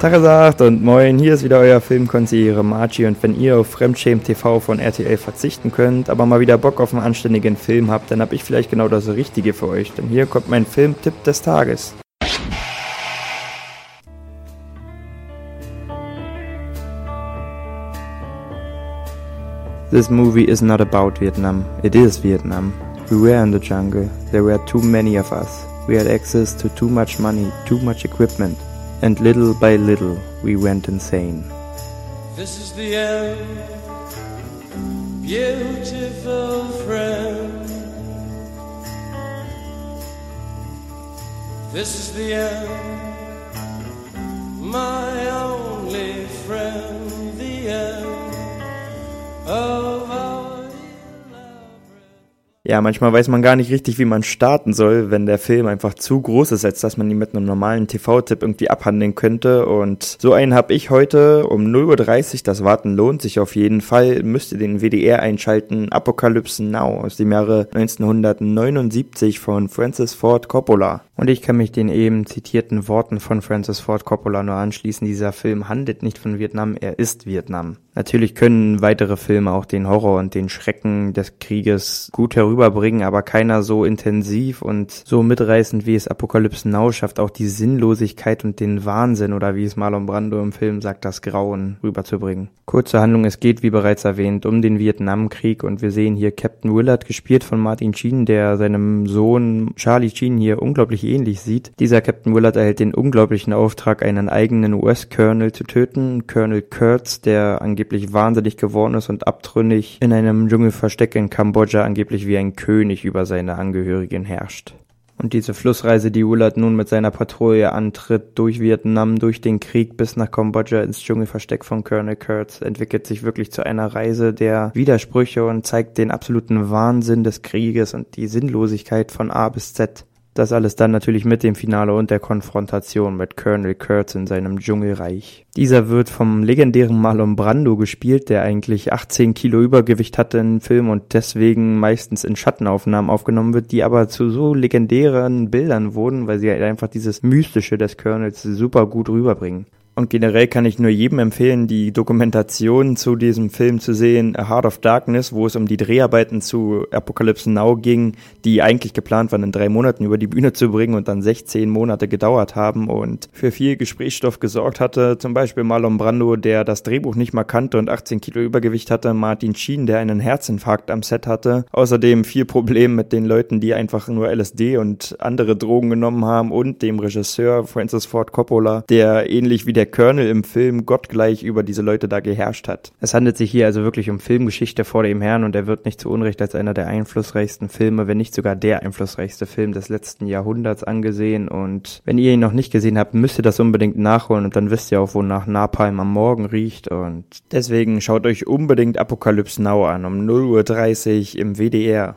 Tagesacht und moin, hier ist wieder euer Filmkonsigliere Margie und wenn ihr auf Fremdschämen TV von RTL verzichten könnt, aber mal wieder Bock auf einen anständigen Film habt, dann hab ich vielleicht genau das Richtige für euch, denn hier kommt mein Filmtipp des Tages. This movie is not about Vietnam, it is Vietnam. We were in the jungle, there were too many of us. We had access to too much money, too much equipment. And little by little we went insane. This is the end, beautiful friend. This is the end, Ja, manchmal weiß man gar nicht richtig, wie man starten soll, wenn der Film einfach zu groß ist, als dass man ihn mit einem normalen TV-Tipp irgendwie abhandeln könnte. Und so einen habe ich heute um 0.30 Uhr. Das Warten lohnt sich auf jeden Fall. Müsst ihr den WDR einschalten. Apocalypse Now aus dem Jahre 1979 von Francis Ford Coppola. Und ich kann mich den eben zitierten Worten von Francis Ford Coppola nur anschließen. Dieser Film handelt nicht von Vietnam, er ist Vietnam. Natürlich können weitere Filme auch den Horror und den Schrecken des Krieges gut herüberbringen, aber keiner so intensiv und so mitreißend wie es Apokalypse Now schafft, auch die Sinnlosigkeit und den Wahnsinn oder wie es Marlon Brando im Film sagt, das Grauen rüberzubringen. Kurze Handlung, es geht, wie bereits erwähnt, um den Vietnamkrieg und wir sehen hier Captain Willard, gespielt von Martin Sheen, der seinem Sohn Charlie Sheen hier unglaublich ähnlich sieht. Dieser Captain Willard erhält den unglaublichen Auftrag, einen eigenen US-Colonel zu töten, Colonel Kurtz, der angeblich wahnsinnig geworden ist und abtrünnig in einem Dschungelversteck in Kambodscha angeblich wie ein König über seine Angehörigen herrscht. Und diese Flussreise, die Willard nun mit seiner Patrouille antritt, durch Vietnam, durch den Krieg bis nach Kambodscha ins Dschungelversteck von Colonel Kurtz, entwickelt sich wirklich zu einer Reise der Widersprüche und zeigt den absoluten Wahnsinn des Krieges und die Sinnlosigkeit von A bis Z. Das alles dann natürlich mit dem Finale und der Konfrontation mit Colonel Kurtz in seinem Dschungelreich. Dieser wird vom legendären Marlon Brando gespielt, der eigentlich 18 Kilo Übergewicht hatte im Film und deswegen meistens in Schattenaufnahmen aufgenommen wird, die aber zu so legendären Bildern wurden, weil sie halt einfach dieses Mystische des Colonels super gut rüberbringen. Und generell kann ich nur jedem empfehlen, die Dokumentation zu diesem Film zu sehen, A Heart of Darkness, wo es um die Dreharbeiten zu Apocalypse Now ging, die eigentlich geplant waren, in drei Monaten über die Bühne zu bringen und dann 16 Monate gedauert haben und für viel Gesprächsstoff gesorgt hatte. Zum Beispiel Marlon Brando, der das Drehbuch nicht mal kannte und 18 Kilo Übergewicht hatte, Martin Sheen, der einen Herzinfarkt am Set hatte. Außerdem viel Problem mit den Leuten, die einfach nur LSD und andere Drogen genommen haben und dem Regisseur Francis Ford Coppola, der ähnlich wie der Colonel im Film gottgleich über diese Leute da geherrscht hat. Es handelt sich hier also wirklich um Filmgeschichte vor dem Herrn und er wird nicht zu Unrecht als einer der einflussreichsten Filme, wenn nicht sogar der einflussreichste Film des letzten Jahrhunderts angesehen und wenn ihr ihn noch nicht gesehen habt, müsst ihr das unbedingt nachholen und dann wisst ihr auch, wonach Napalm am Morgen riecht und deswegen schaut euch unbedingt Apokalypse Now an um 0.30 Uhr im WDR.